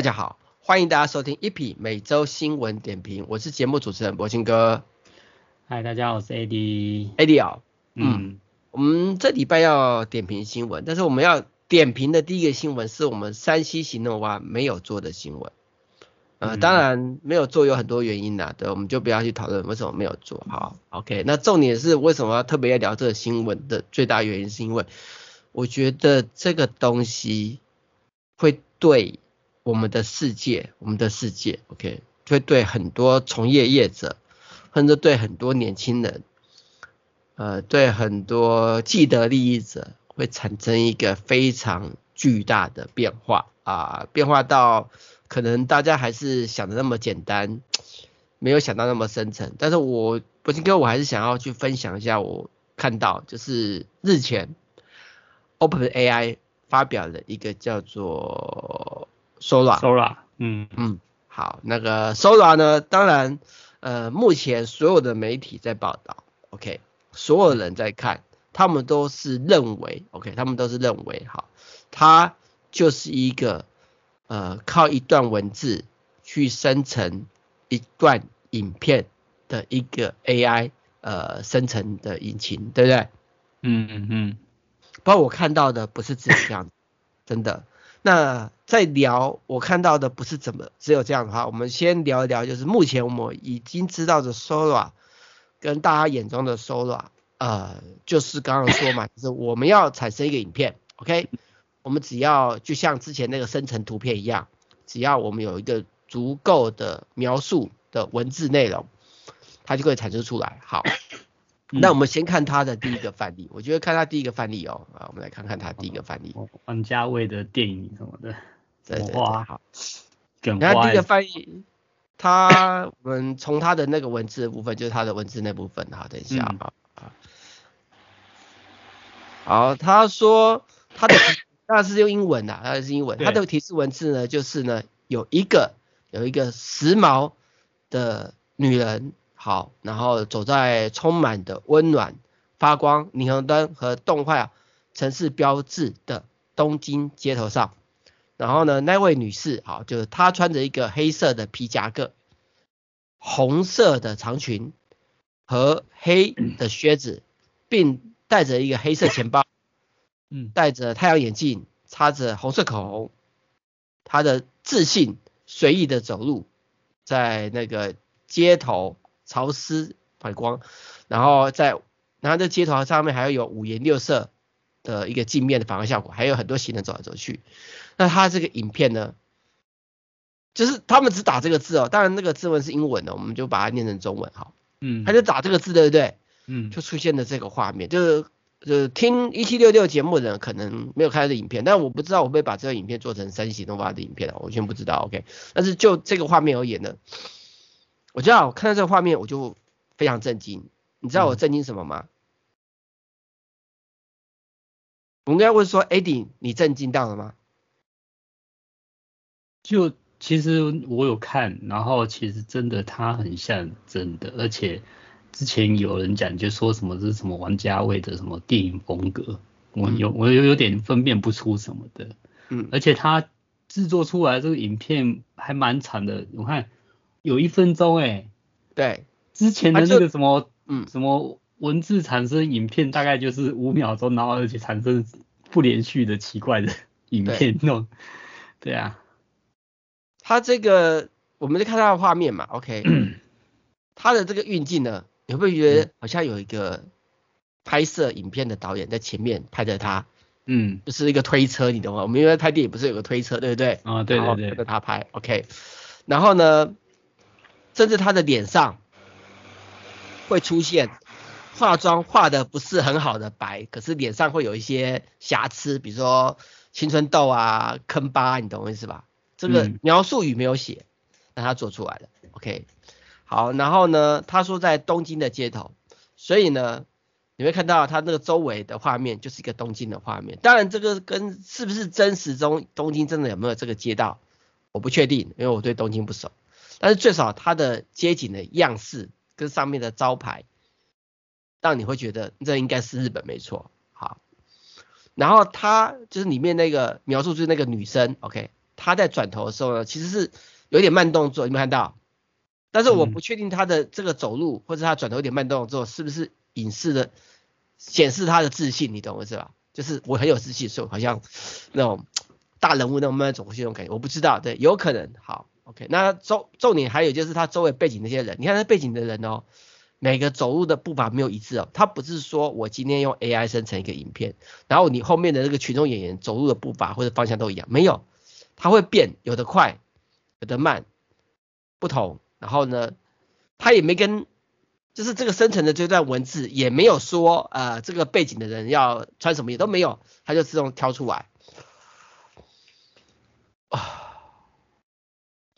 哎，大家好，欢迎大家收听一匹每周新闻点评，我是节目主持人柏青哥。嗨，大家好，我是 AD。AD 啊，嗯，我们这礼拜要点评新闻，但是我们要点评的第一个新闻是我们山西行动蛙没有做的新闻。呃，当然没有做有很多原因啦，对，我们就不要去讨论为什么没有做。好，OK，那重点是为什么要特别要聊这个新闻的最大原因，是因为我觉得这个东西会对。我们的世界，我们的世界，OK，会对很多从业业者，甚至对很多年轻人，呃，对很多既得利益者，会产生一个非常巨大的变化啊、变化到可能大家还是想的那么简单，没有想到那么深层。但是我柏青哥，我还是想要去分享一下我看到，就是日前 OpenAI 发表了一个叫做 Sora，Sora，嗯嗯，好，那个 Sora 呢，当然，呃，目前所有的媒体在报道，OK，所有人在看，他们都是认为，OK，他们都是认为，好，它就是一个，呃，靠一段文字去生成一段影片的一个 AI，呃，生成的引擎，对不对？嗯嗯嗯，不过我看到的不是这样，真的。那在聊我看到的不是怎么只有这样的话，我们先聊一聊，就是目前我们已经知道的 Sora 跟大家眼中的 Sora，呃，就是刚刚说嘛，就是我们要产生一个影片，OK，我们只要就像之前那个生成图片一样，只要我们有一个足够的描述的文字内容，它就可以产生出来。好。那我们先看他的第一个范例，我觉得看他第一个范例哦，啊，我们来看看他第一个范例。王家卫的电影什么的，对对对，好。然后第一个翻译，他我们从他的那个文字的部分，就是他的文字那部分，好，等一下啊。嗯、好，他说他的那是用英文的，那是英文，他的提示文字呢，就是呢有一个有一个时髦的女人。好，然后走在充满的温暖、发光霓虹灯和动画城市标志的东京街头上。然后呢，那位女士，好，就是她穿着一个黑色的皮夹克、红色的长裙和黑的靴子，并带着一个黑色钱包，嗯，戴着太阳眼镜，擦着红色口红，她的自信随意的走路在那个街头。潮湿反光，然后在然后这街头上面还要有五颜六色的一个镜面的反光效果，还有很多行人走来走去。那它这个影片呢，就是他们只打这个字哦，当然那个字文是英文的，我们就把它念成中文哈。嗯，他就打这个字，对不对？嗯，就出现了这个画面，就是就是听一七六六节目的人可能没有看到这影片，但我不知道我会把这个影片做成 3C 行动画的影片了，我全不知道，OK。但是就这个画面而言呢。我知道，我看到这个画面，我就非常震惊。你知道我震惊什么吗？嗯、我应该问说，Eddie，你震惊到了吗？就其实我有看，然后其实真的它很像真的，而且之前有人讲就说什么这是什么王家卫的什么电影风格，我有我有有点分辨不出什么的。嗯，而且它制作出来这个影片还蛮长的，我看。有一分钟哎、欸，对，之前的那个什么，嗯，什么文字产生影片大概就是五秒钟，然后而且产生不连续的奇怪的影片那种，对，啊，他这个我们就看他的画面嘛，OK，他的这个运镜呢，你会不会觉得好像有一个拍摄影片的导演在前面拍着他，嗯，就是一个推车，你懂吗？我们因为拍电影不是有个推车，对不对？啊，对对对，跟着他拍，OK，然后呢？甚至他的脸上会出现化妆化的不是很好的白，可是脸上会有一些瑕疵，比如说青春痘啊、坑疤，你懂我意思吧？这个描述语没有写，但他做出来了。OK，好，然后呢，他说在东京的街头，所以呢，你会看到他那个周围的画面就是一个东京的画面。当然，这个跟是不是真实中东京真的有没有这个街道，我不确定，因为我对东京不熟。但是最少它的街景的样式跟上面的招牌，让你会觉得这应该是日本没错。好，然后它就是里面那个描述就是那个女生，OK，她在转头的时候呢，其实是有点慢动作，你没看到？但是我不确定她的这个走路或者她转头有点慢动作，是不是影视的显示她的自信？你懂我意思吧？就是我很有自信，所以好像那种大人物那种慢慢走过去那种感觉，我不知道，对，有可能。好，OK，那重重点还有就是他周围背景那些人，你看他背景的人哦，每个走路的步伐没有一致哦，他不是说我今天用 AI 生成一个影片，然后你后面的那个群众演员走路的步伐或者方向都一样，没有，他会变，有的快，有的慢，不同。然后呢，他也没跟，就是这个生成的这段文字也没有说，呃，这个背景的人要穿什么也都没有，他就自动挑出来。啊，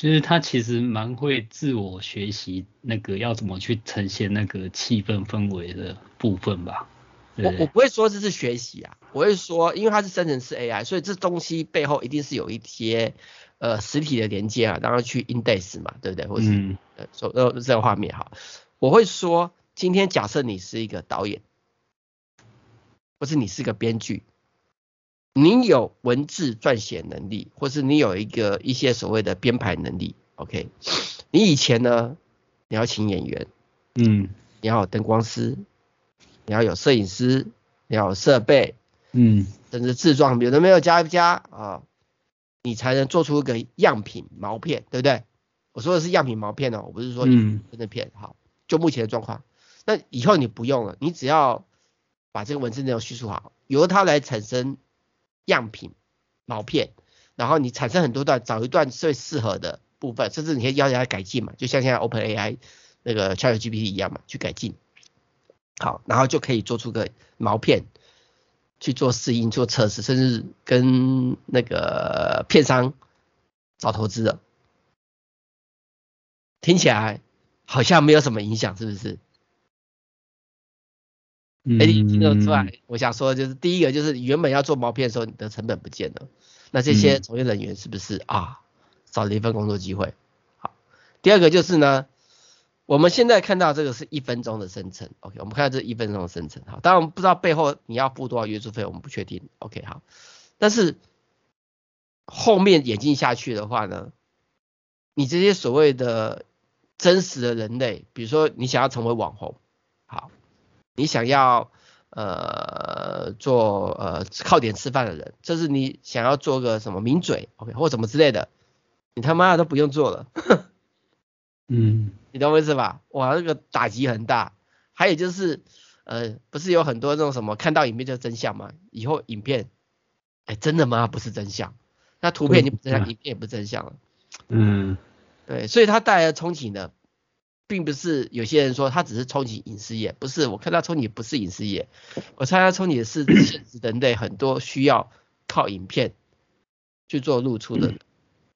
就是他其实蛮会自我学习那个要怎么去呈现那个气氛氛围的部分吧。我我不会说这是学习啊，我会说，因为它是生成式 AI，所以这东西背后一定是有一些。呃，实体的连接啊，然后去 index 嘛，对不对？或是、嗯、呃，说呃这个画面哈，我会说，今天假设你是一个导演，或是你是个编剧，你有文字撰写能力，或是你有一个一些所谓的编排能力，OK？你以前呢，你要请演员，嗯，你要有灯光师，你要有摄影师，你要有设备，嗯，甚至制装，有的没有加一加啊。你才能做出一个样品毛片，对不对？我说的是样品毛片哦，我不是说真的片。好，就目前的状况，那以后你不用了，你只要把这个文字内容叙述好，由它来产生样品毛片，然后你产生很多段，找一段最适合的部分，甚至你可以要求它改进嘛，就像现在 OpenAI 那个 ChatGPT 一样嘛，去改进。好，然后就可以做出个毛片。去做试音、做测试，甚至跟那个片商找投资的，听起来好像没有什么影响，是不是？嗯，哎，听得出来。我想说的就是，第一个就是原本要做毛片的时候，你的成本不见了，那这些从业人员是不是啊少了一份工作机会？好，第二个就是呢。我们现在看到这个是一分钟的生成，OK，我们看到这一分钟的生成，好，当然我们不知道背后你要付多少约束费，我们不确定，OK，好，但是后面演进下去的话呢，你这些所谓的真实的人类，比如说你想要成为网红，好，你想要呃做呃靠点吃饭的人，这是你想要做个什么名嘴，OK，或什么之类的，你他妈的都不用做了。嗯，你懂我意思吧？哇，那个打击很大。还有就是，呃，不是有很多那种什么看到影片就是真相吗？以后影片，哎，真的吗？不是真相。那图片就不真相，影片也不真相了。嗯，对，所以它带来的冲击呢，并不是有些人说他只是冲击影视业，不是。我看它冲击不是影视业，我猜它冲击的是现实人类很多需要靠影片去做露出的，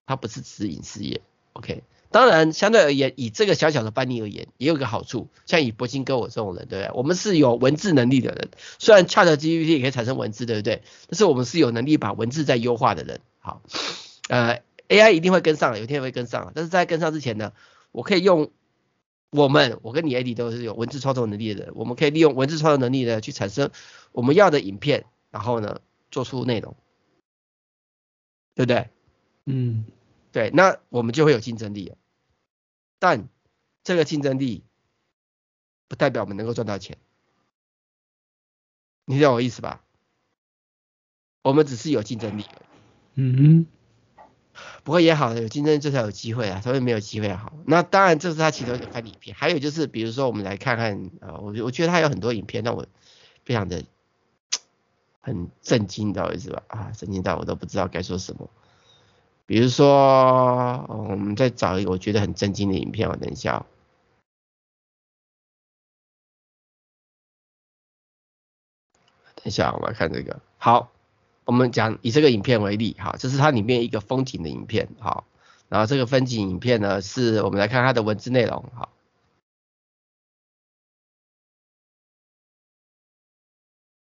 它不是只是影视业。OK。当然，相对而言，以这个小小的班尼而言，也有个好处。像以博金哥我这种人，对不对？我们是有文字能力的人，虽然 ChatGPT 也可以产生文字，对不对？但是我们是有能力把文字再优化的人。好，呃，AI 一定会跟上，有一天会跟上。但是在跟上之前呢，我可以用我们，我跟你 AD 都是有文字创作能力的人，我们可以利用文字创作能力呢，去产生我们要的影片，然后呢，做出内容，对不对？嗯。对，那我们就会有竞争力了。但这个竞争力不代表我们能够赚到钱，你懂我意思吧？我们只是有竞争力。嗯哼。不过也好，有竞争力就才有机会啊，所以没有机会好。那当然这是他其中一个看影片，还有就是比如说我们来看看啊，我我觉得他有很多影片让我非常的很震惊，你知道吧？啊，震惊到我都不知道该说什么。比如说，我们再找一个我觉得很震惊的影片，我等一下。等一下，我们来看这个。好，我们讲以这个影片为例，哈，这是它里面一个风景的影片，好。然后这个风景影片呢，是我们来看它的文字内容，哈。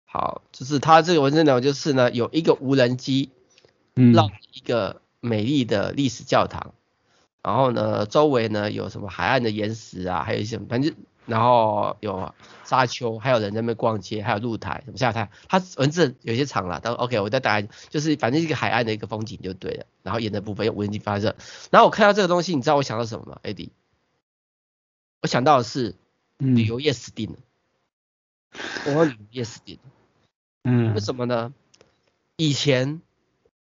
好，就是它这个文字内容就是呢，有一个无人机绕一个。美丽的历史教堂，然后呢，周围呢有什么海岸的岩石啊，还有一些，反正然后有沙丘，还有人在那边逛街，还有露台什么下台，它文字有些长了，但 OK，我再打就是反正一个海岸的一个风景就对了，然后演的部分用无人机发射，然后我看到这个东西，你知道我想到什么吗？AD，我想到的是旅游业死定了，我、嗯、旅游业死定了，嗯，为什么呢？以前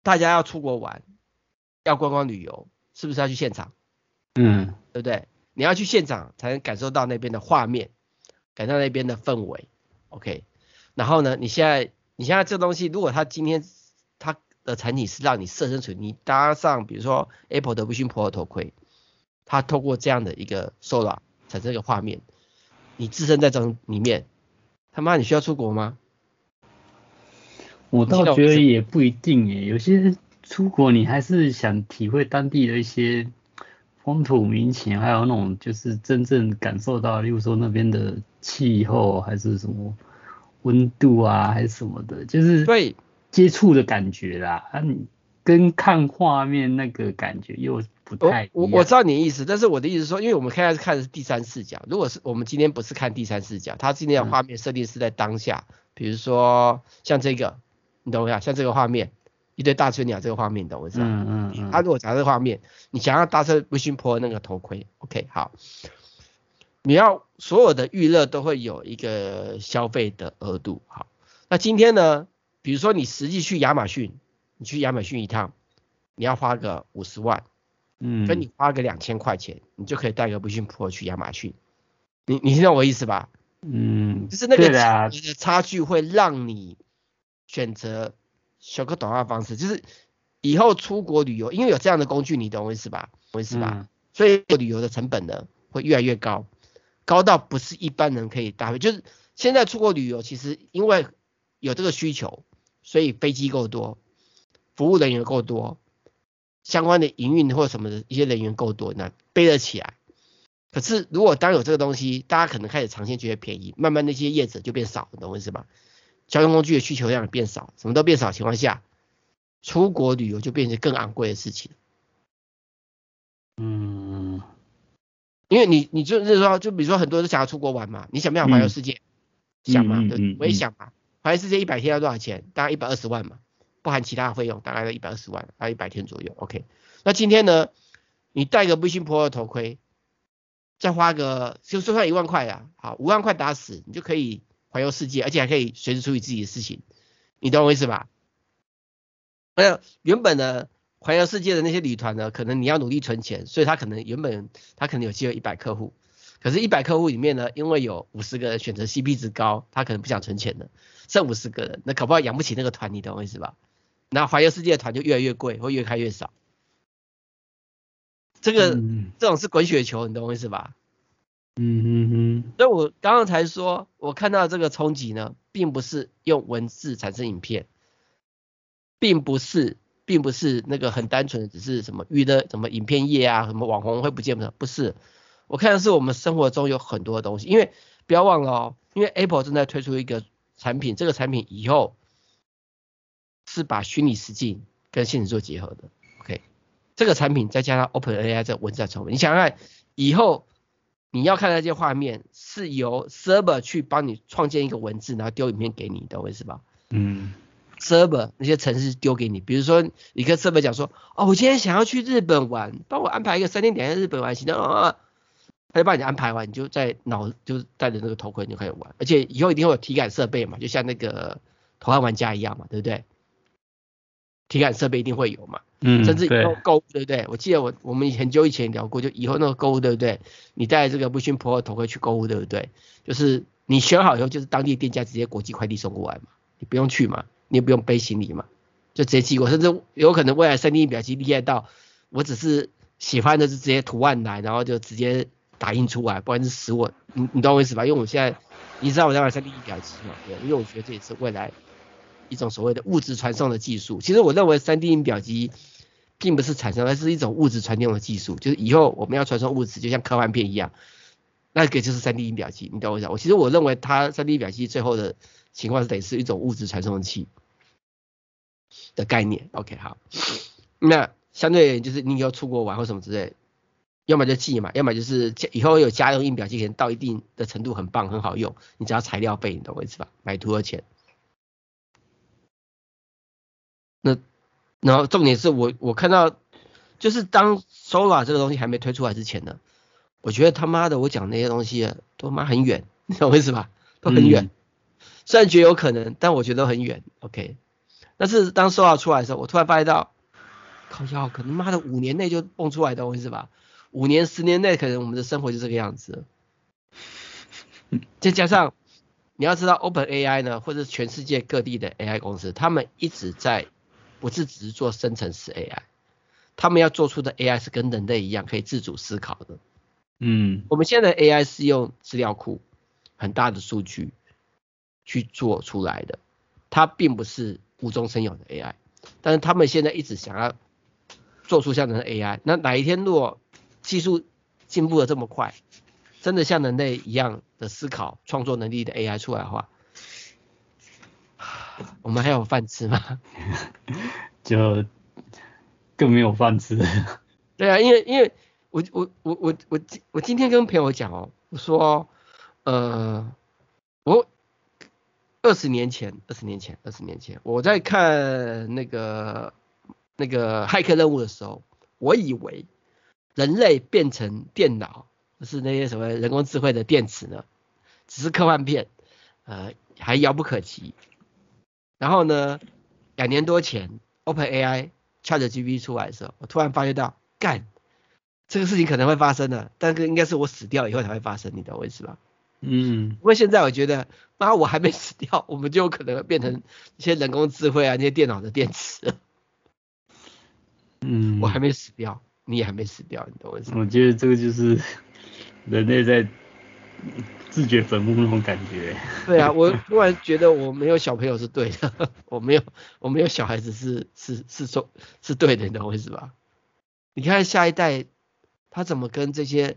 大家要出国玩，要观光旅游，是不是要去现场？嗯，对不对？你要去现场才能感受到那边的画面，感受到那边的氛围，OK。然后呢，你现在你现在这东西，如果它今天它的产品是让你设身处地，你搭上比如说 Apple 的 Vision Pro 头盔，它透过这样的一个 Solar 产生一个画面，你置身在这里面，他妈你需要出国吗？我倒觉得也不一定耶，有些出国你还是想体会当地的一些。风土民情，还有那种就是真正感受到，例如说那边的气候，还是什么温度啊，还是什么的，就是对接触的感觉啦。啊，你跟看画面那个感觉又不太一样。我我知道你的意思，但是我的意思是说，因为我们现在是看的是第三视角，如果是我们今天不是看第三视角，它今天的画面设定是在当下，嗯、比如说像这个，你懂我意思？像这个画面。一堆大春鸟这个画面，你懂我意思吗？嗯嗯嗯。他、啊、如果讲这个画面，你想要搭车 Vision Pro 那个头盔，OK，好。你要所有的娱乐都会有一个消费的额度，好。那今天呢，比如说你实际去亚马逊，你去亚马逊一趟，你要花个五十万，嗯，跟你花个两千块钱，你就可以带个 Vision Pro 去亚马逊。你你听懂我意思吧？嗯，就是那个差差距会让你选择。小个短话方式，就是以后出国旅游，因为有这样的工具，你懂我意思吧？我意思吧？嗯、所以旅游的成本呢会越来越高，高到不是一般人可以搭配。就是现在出国旅游，其实因为有这个需求，所以飞机够多，服务人员够多，相关的营运或什么的一些人员够多，那背得起来。可是如果当有这个东西，大家可能开始尝鲜觉得便宜，慢慢那些业者就变少，懂我意思吧？交通工具的需求量变少，什么都变少的情况下，出国旅游就变成更昂贵的事情。嗯，因为你你就是说，就比如说很多人都想要出国玩嘛，你想不想环游世界？嗯、想嘛，对，我也想嘛。环游世界一百天要多少钱？大概一百二十万嘛，不含其他的费用，大概要一百二十万，大概一百天左右。OK，那今天呢，你戴个 Vision Pro 的头盔，再花个就算一万块呀，好，五万块打死，你就可以。环游世界，而且还可以随时处理自己的事情，你懂我意思吧？那原本呢，环游世界的那些旅团呢，可能你要努力存钱，所以他可能原本他可能有机会一百客户，可是，一百客户里面呢，因为有五十个人选择 CP 值高，他可能不想存钱了，剩五十个人，那搞不好养不起那个团，你懂我意思吧？那环游世界的团就越来越贵，会越开越少。这个、嗯、这种是滚雪球，你懂我意思吧？嗯哼哼，所以我刚刚才说，我看到这个冲击呢，并不是用文字产生影片，并不是，并不是那个很单纯的，只是什么娱乐，什么影片业啊，什么网红会不见的，不是。我看的是我们生活中有很多的东西，因为不要忘了哦，因为 Apple 正在推出一个产品，这个产品以后是把虚拟实境跟现实做结合的。OK，这个产品再加上 OpenAI 这文字的成本，你想想看以后。你要看那些画面，是由 server 去帮你创建一个文字，然后丢影片给你，懂我意思吧？嗯，server 那些程式丢给你，比如说你跟 server 讲说，哦，我今天想要去日本玩，帮我安排一个三天两夜日本玩行程啊，他就帮你安排完，你就在脑就是戴着那个头盔你就可以玩，而且以后一定会有体感设备嘛，就像那个头号玩家一样嘛，对不对？体感设备一定会有嘛。嗯，甚至以后购物对不对？我记得我我们很久以前聊过，就以后那个购物对不对？你带这个 Vision Pro 头盔去购物对不对？就是你选好以后，就是当地店家直接国际快递送过来嘛，你不用去嘛，你也不用背行李嘛，就直接寄过。甚至有可能未来 3D 印表机厉害到，我只是喜欢的是直接图案来，然后就直接打印出来，不管是实物，你你懂我意思吧？因为我现在你知道我在玩 3D 印表机嘛，对，因为我觉得这也是未来。一种所谓的物质传送的技术，其实我认为三 D 印表机并不是产生，而是一种物质传送的技术。就是以后我们要传送物质，就像科幻片一样，那个就是三 D 印表机。你懂我意思？我其实我认为它三 D 印表机最后的情况是得是一种物质传送器的概念。OK，好，那相对就是你以后出国玩或什么之类，要么就寄嘛，要么就是以后有家用印表机，可能到一定的程度很棒很好用，你只要材料费，你懂我意思吧？买图的钱。然后重点是我我看到，就是当 Sora 这个东西还没推出来之前呢，我觉得他妈的我讲那些东西都妈很远，你懂我意思吧？都很远。嗯、虽然觉得有可能，但我觉得很远。OK，但是当 Sora 出来的时候，我突然发现到，靠腰，可能妈的五年内就蹦出来的东西是吧？五年、十年内，可能我们的生活就这个样子。再加上你要知道，OpenAI 呢，或者全世界各地的 AI 公司，他们一直在，不是只是做生成式 AI，他们要做出的 AI 是跟人类一样可以自主思考的。嗯，我们现在的 AI 是用资料库很大的数据去做出来的，它并不是无中生有的 AI，但是他们现在一直想要做出像人的 AI，那哪一天如果技术进步的这么快，真的像人类一样的思考、创作能力的 AI 出来的话，我们还有饭吃吗？就更没有饭吃。对啊，因为因为我我我我我我今天跟朋友讲哦，我说呃我二十年前二十年前二十年前我在看那个那个骇客任务的时候，我以为。人类变成电脑，就是那些什么人工智慧的电池呢？只是科幻片，呃，还遥不可及。然后呢，两年多前，OpenAI ChatGPT 出来的时候，我突然发觉到，干，这个事情可能会发生的，但是应该是我死掉以后才会发生，你懂我意思吧？嗯。因为现在我觉得，妈，我还没死掉，我们就有可能会变成一些人工智慧啊，那些电脑的电池。嗯。我还没死掉。你也还没死掉，你懂我意思吗？我觉得这个就是人类在自掘坟墓那种感觉。对啊，我突然觉得我没有小朋友是对的，我没有我没有小孩子是是是说是对的，你懂我意思吧？你看下一代他怎么跟这些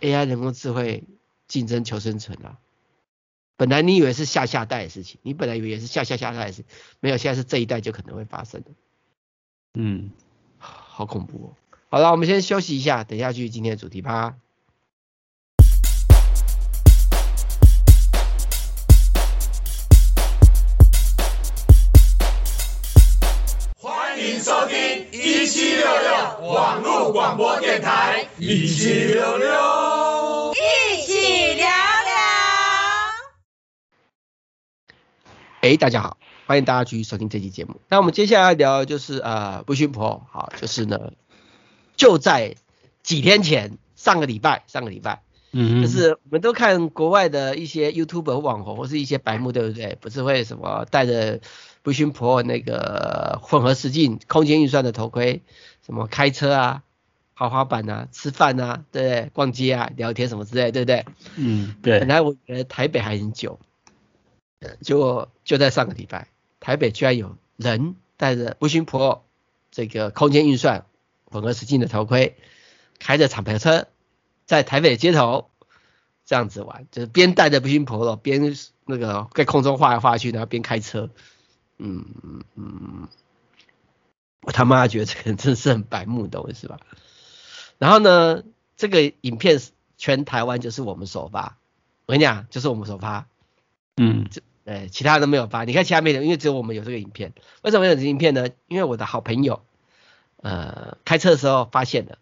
AI 人工智慧竞争求生存啊？本来你以为是下下代的事情，你本来以为是下下下代的事情，没有，现在是这一代就可能会发生的。嗯，好恐怖哦。好了，我们先休息一下，等一下继续今天的主题吧。广播电台，一起聊聊，一起聊聊。哎，大家好，欢迎大家继续收听这期节目。那我们接下来聊的就是呃，Vision Pro，好，就是呢。就在几天前，上个礼拜，上个礼拜，嗯，就是我们都看国外的一些 YouTuber 网红或是一些白目，对不对？不是会什么戴着 Vision Pro 那个混合实境空间运算的头盔，什么开车啊、滑滑板啊、吃饭啊，对不对？逛街啊、聊天什么之类，对不对？嗯，对。本来我觉得台北还很久，结果就在上个礼拜，台北居然有人戴着 Vision Pro 这个空间运算。混合实境的头盔，开着敞篷车，在台北街头这样子玩，就是边带着 Vision Pro，边那个在空中画来画去，然后边开车。嗯嗯嗯，我他妈觉得这个人真的是很白目，懂我意思吧？然后呢，这个影片全台湾就是我们首发，我跟你讲，就是我们首发。嗯，呃，其他人都没有发。你看其他没有，因为只有我们有这个影片。为什么有这个影片呢？因为我的好朋友。呃，开车的时候发现了，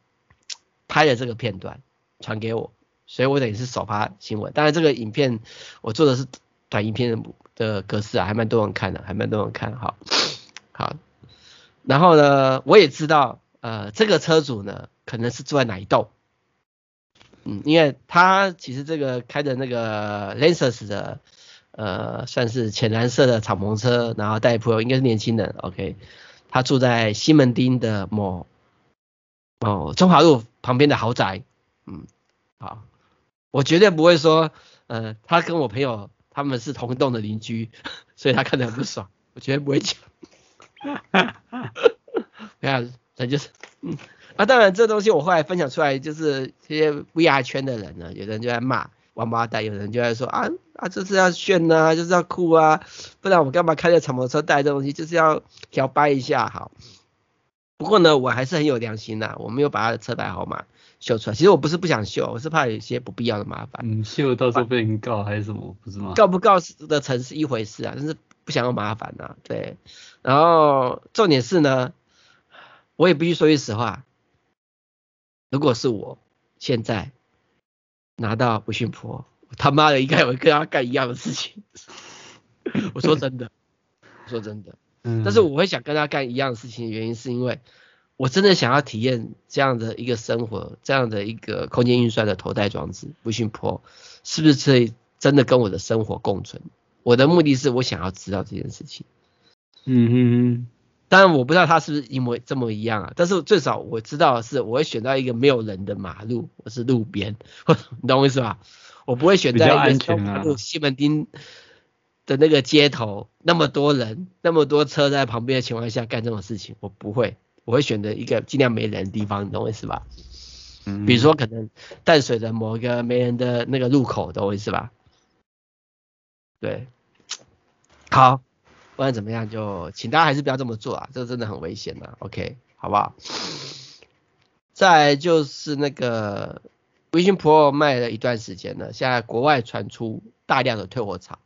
拍了这个片段传给我，所以我等于是首发新闻。当然，这个影片我做的是短影片的格式啊，还蛮多人看的，还蛮多人看。好，好，然后呢，我也知道，呃，这个车主呢，可能是住在哪一栋，嗯，因为他其实这个开的那个 Lexus 的，呃，算是浅蓝色的敞篷车，然后带朋友应该是年轻人，OK。他住在西门町的某某中华路旁边的豪宅，嗯，好，我绝对不会说，呃，他跟我朋友他们是同一栋的邻居，所以他看得很不爽，我绝对不会讲。你看，那就是，嗯，啊，当然这东西我后来分享出来，就是这些 VR 圈的人呢，有人就在骂。王八蛋，有人就在说啊啊，这是要炫呐、啊，就是要酷啊，不然我干嘛开着敞篷车带这东西，就是要摇摆一下好。不过呢，我还是很有良心呐、啊，我没有把他的车牌号码秀出来。其实我不是不想秀，我是怕有一些不必要的麻烦。嗯，秀到时候被人告还是什么，不是吗？告不告的成是一回事啊，但是不想要麻烦啊。对，然后重点是呢，我也必须说句实话，如果是我现在拿到不逊婆，我他妈的应该也会跟他干一样的事情。我说真的，我说真的。嗯，但是我会想跟他干一样的事情的原因，是因为我真的想要体验这样的一个生活，这样的一个空间运算的头戴装置，Vision Pro 是不是可以真的跟我的生活共存？我的目的是我想要知道这件事情。嗯哼哼，当然我不知道他是不是一模这么一样啊，但是最少我知道的是，我会选到一个没有人的马路，我是路边，你懂我意思吧？我不会选在一个马路西门町。的那个街头那么多人，那么多车在旁边的情况下干这种事情，我不会，我会选择一个尽量没人的地方，你懂我意思吧？嗯，比如说可能淡水的某一个没人的那个路口，懂我意思吧？对，好，不管怎么样，就请大家还是不要这么做啊，这个真的很危险的，OK，好不好？再来就是那个 Vision Pro 卖了一段时间了，现在国外传出大量的退货潮。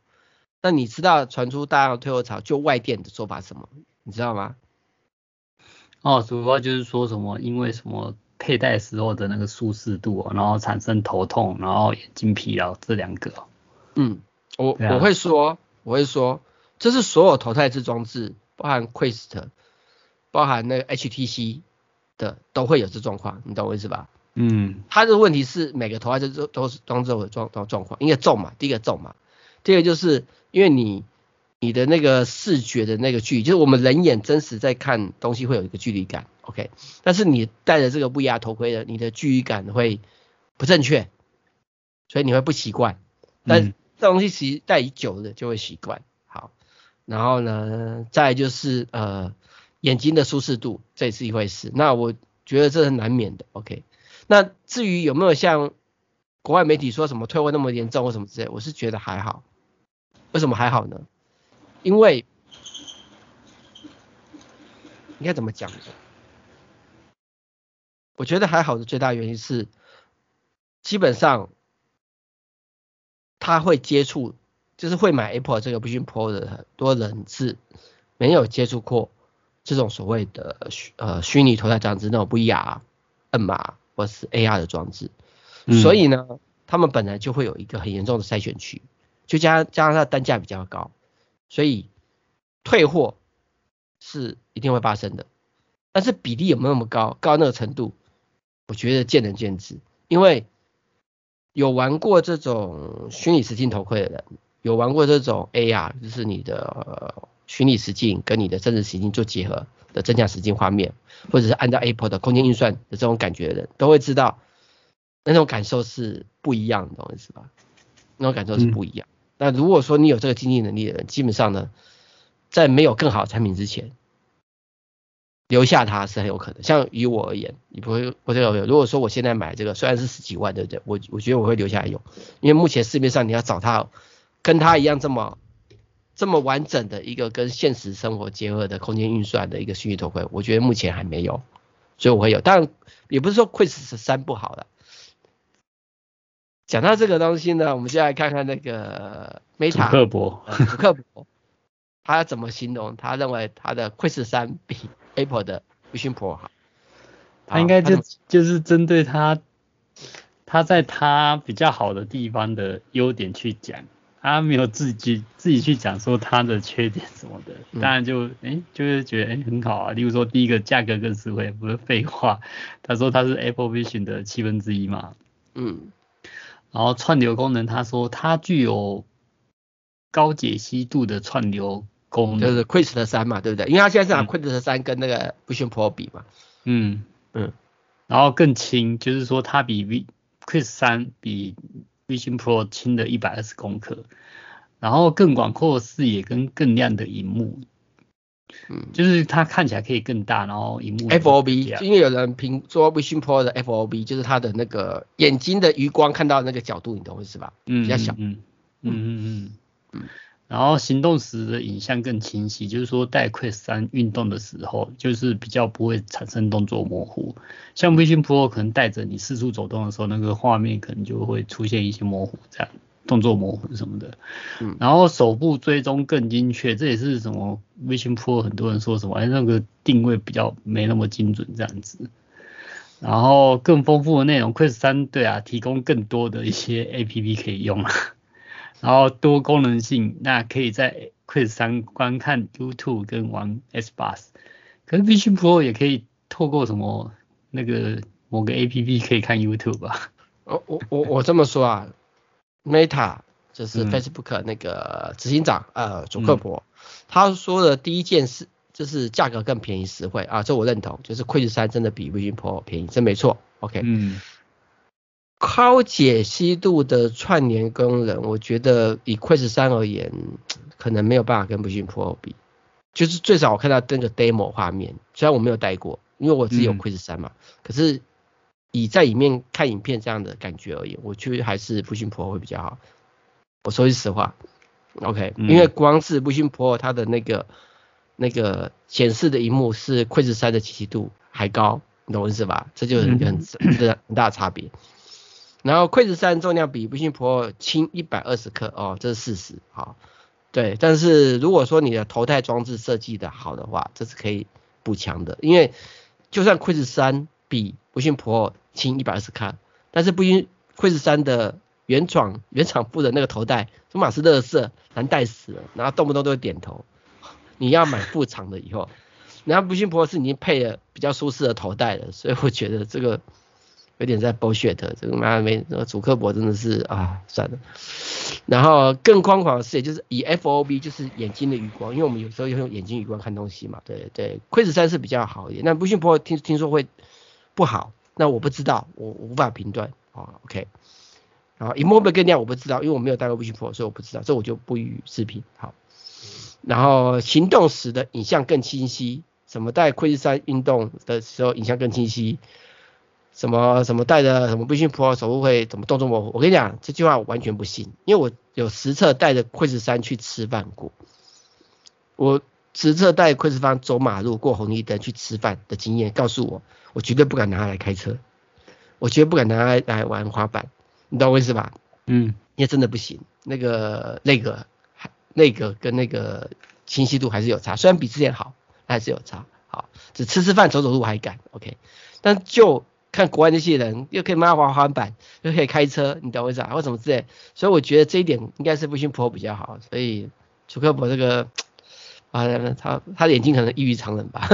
那你知道传出大量退货潮，就外电的说法什么？你知道吗？哦，主要就是说什么，因为什么佩戴时候的那个舒适度，然后产生头痛，然后眼睛疲劳这两个。嗯，我、啊、我会说，我会说，这是所有头戴式装置，包含 Quest，包含那个 HTC 的，都会有这状况，你懂我意思吧？嗯，它的问题是每个头戴式都都是装置有状状状况，因为重嘛，第一个重嘛，第二个就是。因为你你的那个视觉的那个距离，就是我们人眼真实在看东西会有一个距离感，OK？但是你戴着这个 VR 头盔的，你的距离感会不正确，所以你会不习惯。但这东西其实戴久了就会习惯。然后呢，再就是呃眼睛的舒适度，这也是一回事。那我觉得这是难免的，OK？那至于有没有像国外媒体说什么退货那么严重或什么之类，我是觉得还好。为什么还好呢？因为应该怎么讲？我觉得还好的最大原因是，基本上他会接触，就是会买 Apple 这个 Vision Pro 的很多人是没有接触过这种所谓的虚呃虚拟头戴装置那种 VR、MR 或是 AR 的装置，嗯、所以呢，他们本来就会有一个很严重的筛选区。就加加上它的单价比较高，所以退货是一定会发生的。但是比例有没有那么高，高那个程度，我觉得见仁见智。因为有玩过这种虚拟实境头盔的人，有玩过这种 AR，就是你的虚拟实境跟你的真实实境做结合的增强实境画面，或者是按照 Apple 的空间运算的这种感觉的人，都会知道那种感受是不一样的，懂我意思吧？那种感受是不一样。嗯那如果说你有这个经济能力的人，基本上呢，在没有更好的产品之前，留下它是很有可能。像于我而言，你不会不会有。如果说我现在买这个，虽然是十几万，对不对？我我觉得我会留下来用，因为目前市面上你要找它跟它一样这么这么完整的一个跟现实生活结合的空间运算的一个虚拟头盔，我觉得目前还没有，所以我会有。当然也不是说 Quest 三不好了。讲到这个东西呢，我们就来看看那个 Meta 祖克伯，祖克伯，他怎么形容？他认为他的 Quest 3比 Apple 的 Vision Pro 好。他应该就就是针对他，他在他比较好的地方的优点去讲，他没有自己自己去讲说他的缺点什么的。当然就哎、欸，就是觉得哎、欸、很好啊。例如说第一个价格更实惠，不是废话。他说他是 Apple Vision 的七分之一嘛。嗯。然后串流功能，他说它具有高解析度的串流功能，就是 Quest 三嘛，对不对？因为它现在是拿 Quest 三跟那个 Vision Pro 比嘛。嗯嗯。然后更轻，就是说它比 V Quest 3比 Vision Pro 轻了一百二十公克，然后更广阔的视野跟更亮的荧幕。嗯，就是它看起来可以更大，然后荧幕 FOB，因为有人评说 Vision Pro 的 FOB 就是它的那个眼睛的余光看到那个角度，你懂我意思吧？嗯，比较小。嗯嗯嗯嗯嗯。然后行动时的影像更清晰，就是说带 Quest 三运动的时候，就是比较不会产生动作模糊。像 Vision Pro 可能带着你四处走动的时候，那个画面可能就会出现一些模糊，这样动作模糊什么的。嗯。然后手部追踪更精确，这也是什么 Vision Pro 很多人说什么，哎，那个定位比较没那么精准这样子。然后更丰富的内容，Quest 三对啊，提供更多的一些 APP 可以用啊。然后多功能性，那可以在 Quest 3观看 YouTube 跟玩 Xbox，可是 Vision Pro 也可以透过什么那个某个 APP 可以看 YouTube 吧？我我我我这么说啊，Meta 就是 Facebook 那个执行长、嗯、呃祖克伯，嗯、他说的第一件事就是价格更便宜实惠啊，这我认同，就是 Quest 3真的比 Vision Pro 便宜，这没错，OK，嗯。高解析度的串联功能，我觉得以 Quest 3而言，可能没有办法跟 Vision Pro 比。就是最少我看到那个 demo 画面，虽然我没有带过，因为我自己有 Quest 3嘛，嗯、可是以在里面看影片这样的感觉而言，我觉得还是 Vision Pro 会比较好。我说句实话，OK，、嗯、因为光是 Vision Pro 它的那个那个显示的荧幕是 Quest 3的解析度还高，你懂我意思吧？这就是一个很、嗯、很大的差别。然后 Quest 3重量比不逊 Pro 轻一百二十克哦，这是事实，好，对，但是如果说你的头戴装置设计的好的话，这是可以补强的，因为就算 Quest 3比不逊 Pro 轻一百二十克，但是不因 Quest 3的原厂原厂附的那个头戴，他妈是乐色，难戴死了，然后动不动都会点头，你要买副厂的以后，然后不逊 Pro 是已经配了比较舒适的头戴了，所以我觉得这个。有点在 bullshit，这个妈没，那个祖克伯真的是啊，算了。然后更宽广的视野就是以 FOB，就是眼睛的余光，因为我们有时候用眼睛余光看东西嘛，对对。Quest 3是比较好一点，那 Vision Pro 听听说会不好，那我不知道，我无法评断啊。OK，然后萤幕会不会更亮我不知道，因为我没有带过 Vision Pro，所以我不知道，这我就不予置评。好，然后行动时的影像更清晰，什么带 Quest 3运动的时候影像更清晰。什么什么带着什么 Vision Pro 手部会怎么动作模糊？我跟你讲这句话我完全不信，因为我有实测带着 Quest 3去吃饭过，我实测带 Quest 3走马路过红绿灯去吃饭的经验告诉我，我绝对不敢拿它来开车，我绝对不敢拿它来玩滑板，你懂我意思吧？嗯，因为真的不行，那个那个那个跟那个清晰度还是有差，虽然比之前好，还是有差。好，只吃吃饭走走路还敢，OK，但就。看国外那些人又可以慢滑滑板，又可以开车，你懂我意思啊？或什么之类，所以我觉得这一点应该是 Vision Pro 比较好。所以祖克伯这个啊，他他的眼睛可能异于常人吧。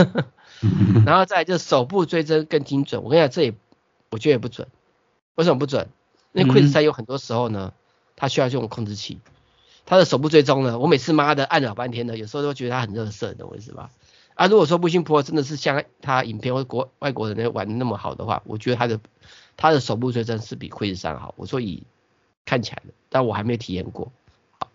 然后再就手部追踪更精准，我跟你讲，这也我觉得也不准。为什么不准？因为 Quest 3有很多时候呢，它需要用控制器，它的手部追踪呢，我每次妈的按了老半天的，有时候都觉得它很热色，你懂我意思吧？啊，如果说 Vision Pro 真的是像他影片或国外国人玩的那么好的话，我觉得他的他的手部追踪是比 Quest 3好。我说以看起来的，但我还没有体验过。好，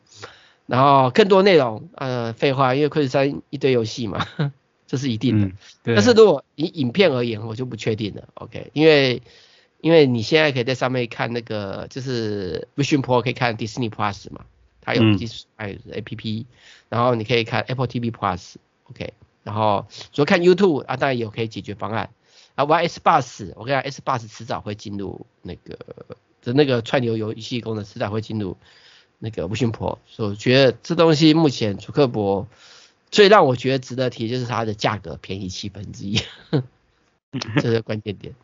然后更多内容，呃，废话，因为 Quest 3一堆游戏嘛，这是一定的。嗯、对。但是如果以影片而言，我就不确定了。OK，因为因为你现在可以在上面看那个，就是 Vision Pro 可以看 Disney Plus 嘛，它有 Disney APP，、嗯、然后你可以看 Apple TV Plus。OK。然后除了看 YouTube 啊，当然也有可以解决方案。啊，玩 S bus，我跟你讲，S bus 迟早会进入那个的那个串流游戏功能，迟早会进入那个 Vision Pro。所以我觉得这东西目前主客博最让我觉得值得提，就是它的价格便宜七分之一，这是关键点。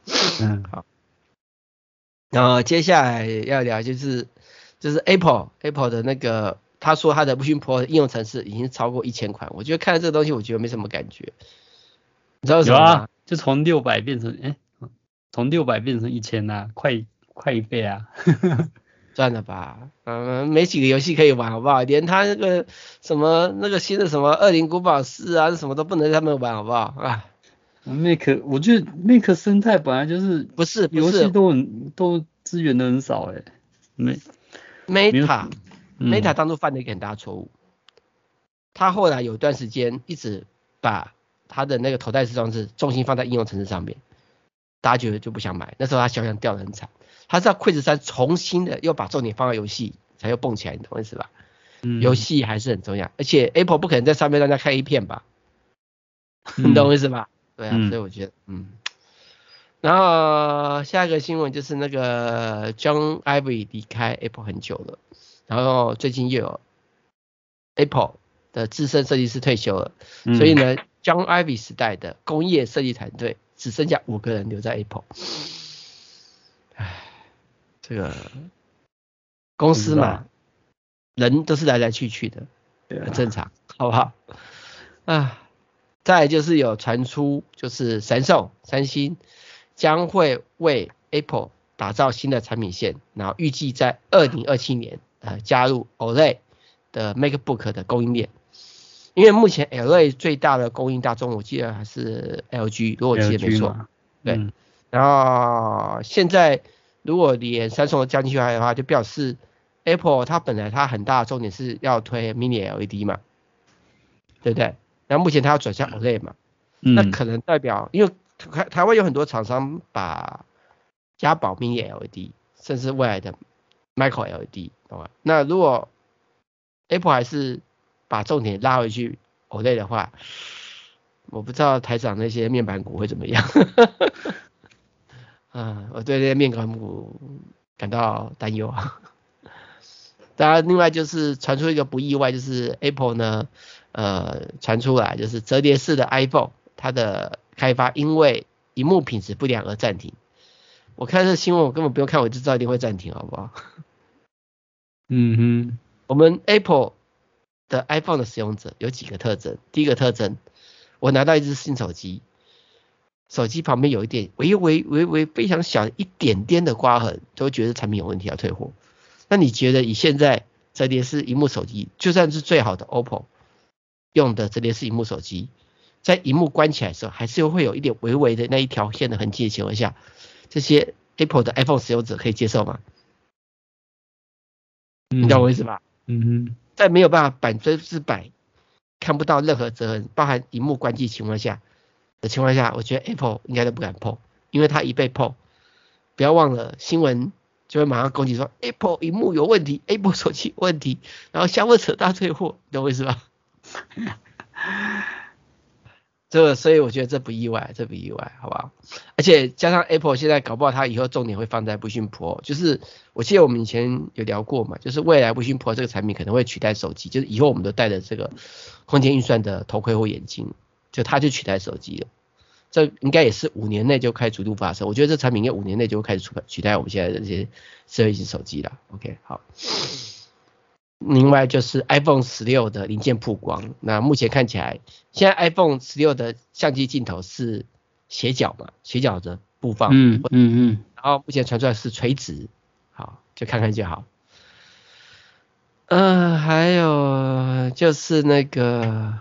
嗯，好。然后接下来要聊就是就是 Apple Apple 的那个。他说他的 Vision Pro 应用程式已经超过一千款，我觉得看了这个东西，我觉得没什么感觉。你知道什么吗？有啊，就从六百变成哎，从六百变成一千呐，快快一倍啊！赚了吧，嗯，没几个游戏可以玩，好不好？连他那个什么那个新的什么恶灵古堡四啊，什么都不能在他们玩，好不好？啊，Mac，我觉得 Mac 生态本来就是不是游戏都很都资源都很少哎，没 Meta。Meta 当初犯了一个很大错误，他后来有一段时间一直把他的那个头戴式装置重心放在应用程式上面，大家觉得就不想买，那时候他销量掉得很惨。他是要 Quest 3重新的又把重点放在游戏，才又蹦起来，你懂我意思吧？游戏还是很重要，而且 Apple 不可能在上面让大家看 A 片吧？你懂我意思吧？对啊，所以我觉得，嗯。然后下一个新闻就是那个 John Ivy 离开 Apple 很久了，然后最近又有 Apple 的资深设计师退休了，所以呢，John Ivy 时代的工业设计团队只剩下五个人留在 Apple。唉，这个公司嘛，人都是来来去去的，很正常，好不好？啊。再来就是有传出，就是神兽三星将会为 Apple 打造新的产品线，然后预计在二零二七年呃加入 Olay 的 MacBook 的供应链。因为目前 OLED 最大的供应大宗，我记得还是 LG，如果我记得没错，对。嗯、然后现在如果连三星都加进去的话，就表示 Apple 它本来它很大的重点是要推 Mini LED 嘛，对不对？然后目前它要转向 OLED 嘛，嗯、那可能代表，因为台台湾有很多厂商把嘉宝 Mini LED，甚至未来的 Micro LED，懂吗？那如果 Apple 还是把重点拉回去 OLED 的话，我不知道台长那些面板股会怎么样。嗯，我对这些面板股感到担忧啊。当然，另外就是传出一个不意外，就是 Apple 呢。呃，传出来就是折叠式的 iPhone，它的开发因为荧幕品质不良而暂停。我看这新闻，我根本不用看，我就知道一定会暂停，好不好？嗯哼，我们 Apple 的 iPhone 的使用者有几个特征。第一个特征，我拿到一支新手机，手机旁边有一点微微微微非常小一点点的刮痕，都觉得产品有问题要退货。那你觉得以现在折叠式荧幕手机，就算是最好的 OPPO？用的折叠式萤幕手机，在荧幕关起来的时候，还是会有一点微微的那一条线的痕迹的情况下，这些 Apple 的 iPhone 使用者可以接受吗？嗯、你懂我意思吧？嗯哼，在没有办法百分之百看不到任何折痕，包含荧幕关机情况下的情况下，我觉得 Apple 应该都不敢碰，因为它一被碰，不要忘了新闻就会马上攻击说 Apple 荧幕有问题，Apple 手机有问题，然后相互扯大退货，你懂我意思吧？这个，所以我觉得这不意外，这不意外，好不好？而且加上 Apple 现在搞不好它以后重点会放在 Vision Pro，就是我记得我们以前有聊过嘛，就是未来 Vision Pro 这个产品可能会取代手机，就是以后我们都戴着这个空间运算的头盔或眼镜，就它就取代手机了。这应该也是五年内就开始逐步发生，我觉得这产品应该五年内就会开始取取代我们现在的这些智慧型手机了。OK，好。另外就是 iPhone 十六的零件曝光，那目前看起来，现在 iPhone 十六的相机镜头是斜角嘛，斜角的布放，嗯嗯嗯，然后目前传出来是垂直，好，就看看就好。嗯、呃，还有就是那个，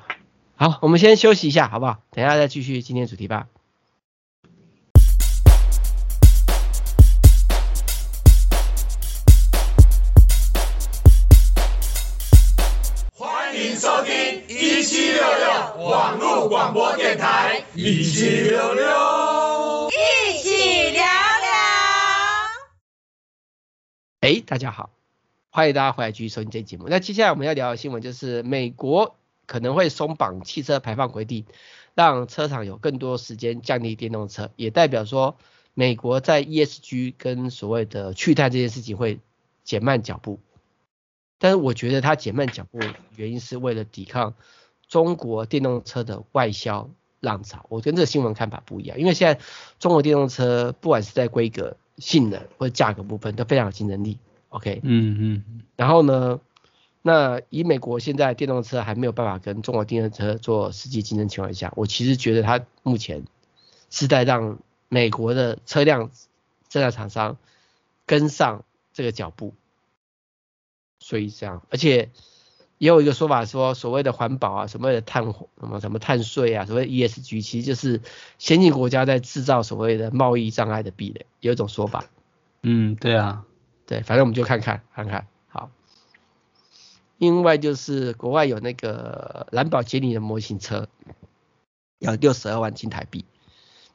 好，我们先休息一下，好不好？等一下再继续今天主题吧。收听一七六六网络广播电台，一七六六，一起聊聊。哎，大家好，欢迎大家回来继续收听这节目。那接下来我们要聊的新闻就是，美国可能会松绑汽车排放规定，让车厂有更多时间降低电动车，也代表说美国在 ESG 跟所谓的去碳这件事情会减慢脚步。但是我觉得它减慢脚步，原因是为了抵抗中国电动车的外销浪潮。我跟这个新闻看法不一样，因为现在中国电动车不管是在规格、性能或者价格部分都非常有竞争力。OK，嗯嗯。然后呢，那以美国现在电动车还没有办法跟中国电动车做实际竞争情况下，我其实觉得它目前是在让美国的车辆制造厂商跟上这个脚步。所以这样，而且也有一个说法说，所谓的环保啊，所谓的碳什么什么碳税啊，所谓 ESG，其实就是先进国家在制造所谓的贸易障碍的壁垒，有一种说法。嗯，对啊，对，反正我们就看看看看。好，另外就是国外有那个蓝宝基尼的模型车，要六十二万新台币，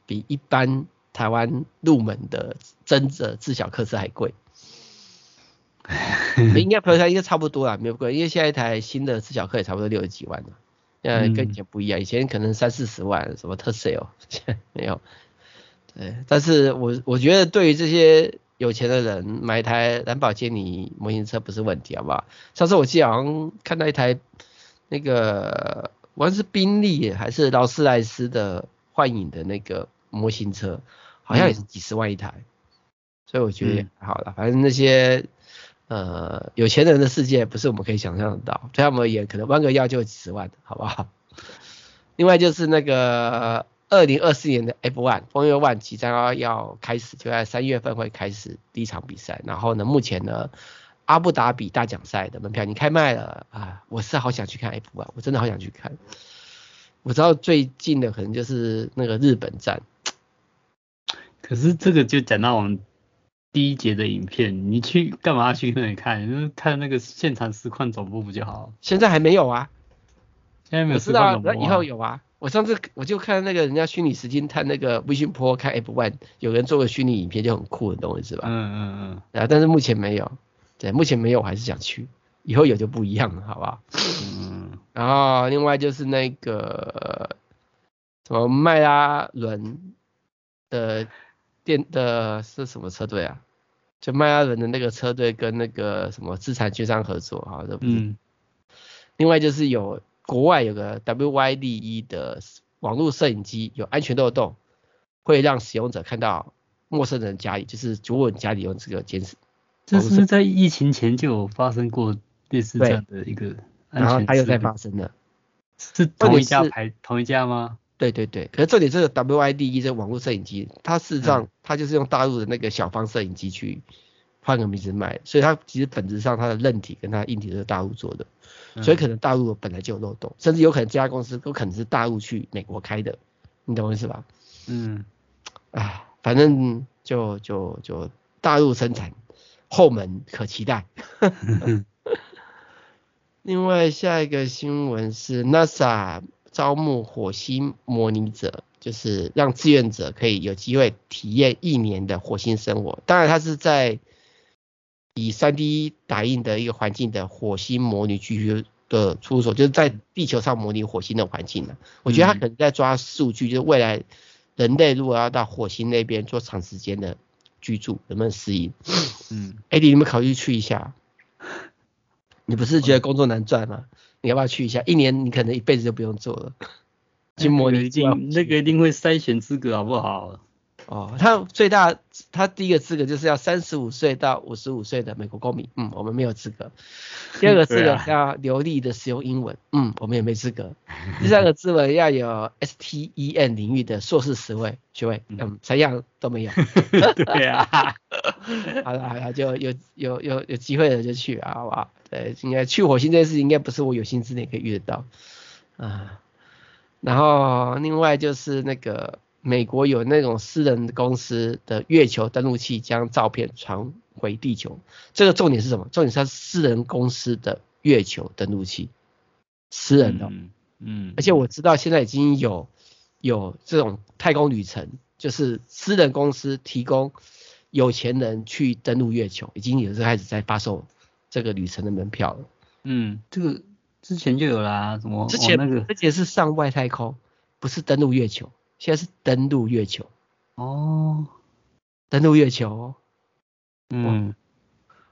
比一般台湾入门的真的自小客车还贵。应该不是，应该差不多啦，没有贵，因为现在一台新的自小客也差不多六十几万了，呃，跟以前不一样，以前可能三四十万，什么特斯拉，现在没有。对，但是我我觉得对于这些有钱的人买一台兰博基尼模型车不是问题，好不好？上次我记得好像看到一台那个，无论是宾利还是劳斯莱斯的幻影的那个模型车，好像也是几十万一台，嗯、所以我觉得也还好了，反正那些。呃，有钱人的世界不是我们可以想象得到，对他们而言，可能弯个腰就几十万，好不好？另外就是那个二零二四年的 F1 Formula One 即将要要开始，就在三月份会开始第一场比赛。然后呢，目前呢，阿布达比大奖赛的门票已经开卖了啊，我是好想去看 F1，我真的好想去看。我知道最近的可能就是那个日本站，可是这个就讲到我们。第一节的影片，你去干嘛去那里看？就是看那个现场实况总部不就好？现在还没有啊，现在没有实况总部。我知道，那以后有啊。我上次我就看那个人家虚拟时间看那个 Vision Pro 看 F1，有人做个虚拟影片就很酷的东西是吧？嗯嗯嗯。啊，但是目前没有，对，目前没有，我还是想去。以后有就不一样了，好不好？嗯。然后另外就是那个什么迈拉伦的。电的是什么车队啊？就迈阿伦的那个车队跟那个什么资产券商合作哈，这不是。嗯。另外就是有国外有个 WYDE 的网络摄影机有安全漏洞，会让使用者看到陌生人家里，就是如果你家里用这个监视。这是在疫情前就有发生过类似这样的一个安全。然后还有在发生的。是同一家牌同一家吗？对对对，可是这里这个 WIDE 这个网络摄影机，它事实上它就是用大陆的那个小方摄影机去换个名字卖，所以它其实本质上它的韧体跟它的硬体都是大陆做的，所以可能大陆本来就有漏洞，甚至有可能这家公司都可能是大陆去美国开的，你懂我意思吧？嗯，啊，反正就就就大陆生产，后门可期待。另外下一个新闻是 NASA。招募火星模拟者，就是让志愿者可以有机会体验一年的火星生活。当然，它是在以 3D 打印的一个环境的火星模拟居住的出手，就是在地球上模拟火星的环境呢。我觉得他可能在抓数据，就是未来人类如果要到火星那边做长时间的居住，能不能适应？嗯，艾迪，你们考虑去一下？你不是觉得工作难赚吗？你要不要去一下？一年你可能一辈子就不用做了。去模拟，那个一定会筛选资格好不好？哦，他最大，他第一个资格就是要三十五岁到五十五岁的美国公民，嗯，我们没有资格。第二个资格要流利的使用英文，嗯，我们也没资格。第三个资格要有 STEM 领域的硕士学位，学位，嗯，三样都没有。对啊。好了好了，就有有有有机会了就去啊，好不好？对，应该去火星这件事情应该不是我有生之年可以遇得到啊。然后另外就是那个美国有那种私人公司的月球登陆器将照片传回地球，这个重点是什么？重点是它私人公司的月球登陆器，私人的，嗯，嗯，而且我知道现在已经有有这种太空旅程，就是私人公司提供有钱人去登陆月球，已经有人开始在发售。这个旅程的门票了，嗯，这个之前就有啦，什么？之前那个，而且是上外太空，不是登陆月球，现在是登陆月球。哦，登陆月球，嗯，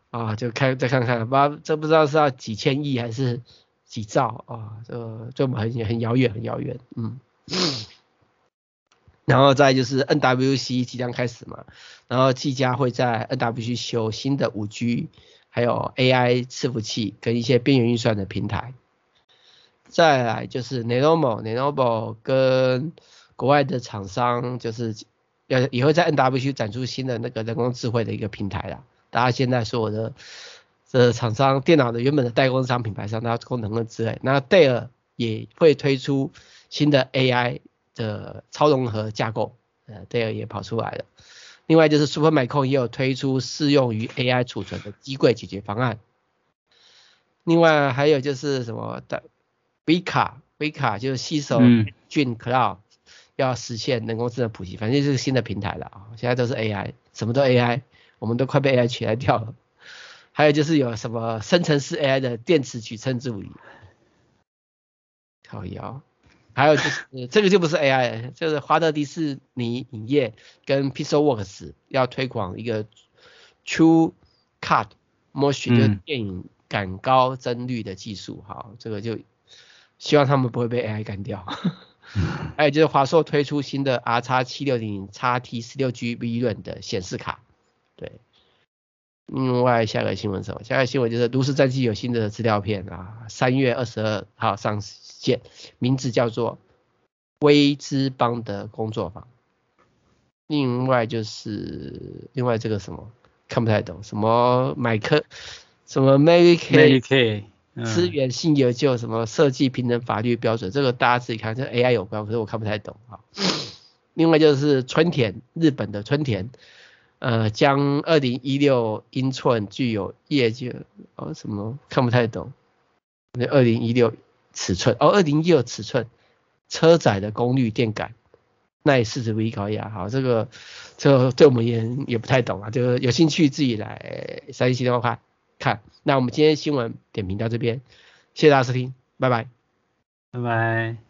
啊，就看再看看，吧，这不知道是要几千亿还是几兆啊？这这么很很遥远，很遥远，嗯。然后再就是 NWC 即将开始嘛，然后技嘉会在 NWC 修新的五 G。还有 AI 伺服器跟一些边缘运算的平台，再来就是 Lenovo，Lenovo 跟国外的厂商就是要也会在 NWC 展出新的那个人工智慧的一个平台啦。大家现在所有的这厂商电脑的原本的代工商品牌上，它功能跟之类，那戴尔也会推出新的 AI 的超融合架构，呃，戴尔也跑出来了。另外就是 Supermicro 也有推出适用于 AI 储存的机柜解决方案。另外还有就是什么的 Vika，Vika 就是携手 Dream Cloud 要实现人工智能普及，反正就是新的平台了啊。现在都是 AI，什么都 AI，我们都快被 AI 取代掉了。还有就是有什么生成式 AI 的电池取称助理，靠腰。还有就是 这个就不是 AI，就是华特迪士尼影业跟 Pixelworks 要推广一个 True Cut Motion 就是电影感高帧率的技术，好，这个就希望他们不会被 AI 干掉。还有就是华硕推出新的 R 叉七六零叉 T 十六 G 微软的显示卡，对。另外下个新闻什么？下个新闻就是《炉石战记》有新的资料片啊，三月二十二号上线，名字叫做《微之邦的工作坊》。另外就是另外这个什么看不太懂，什么麦克，什么 Mary Kay，资源性研究，什么设计平等法律标准，这个大家自己看，这 AI 有关，可是我看不太懂啊。另外就是春田，日本的春田。呃，将二零一六英寸具有业界哦什么看不太懂，那二零一六尺寸哦，二零一六尺寸车载的功率电感耐四十 V 高压，好，这个这个对我们也也不太懂啊，就是有兴趣自己来三星电话看看。那我们今天新闻点评到这边，谢谢大家收听，拜拜，拜拜。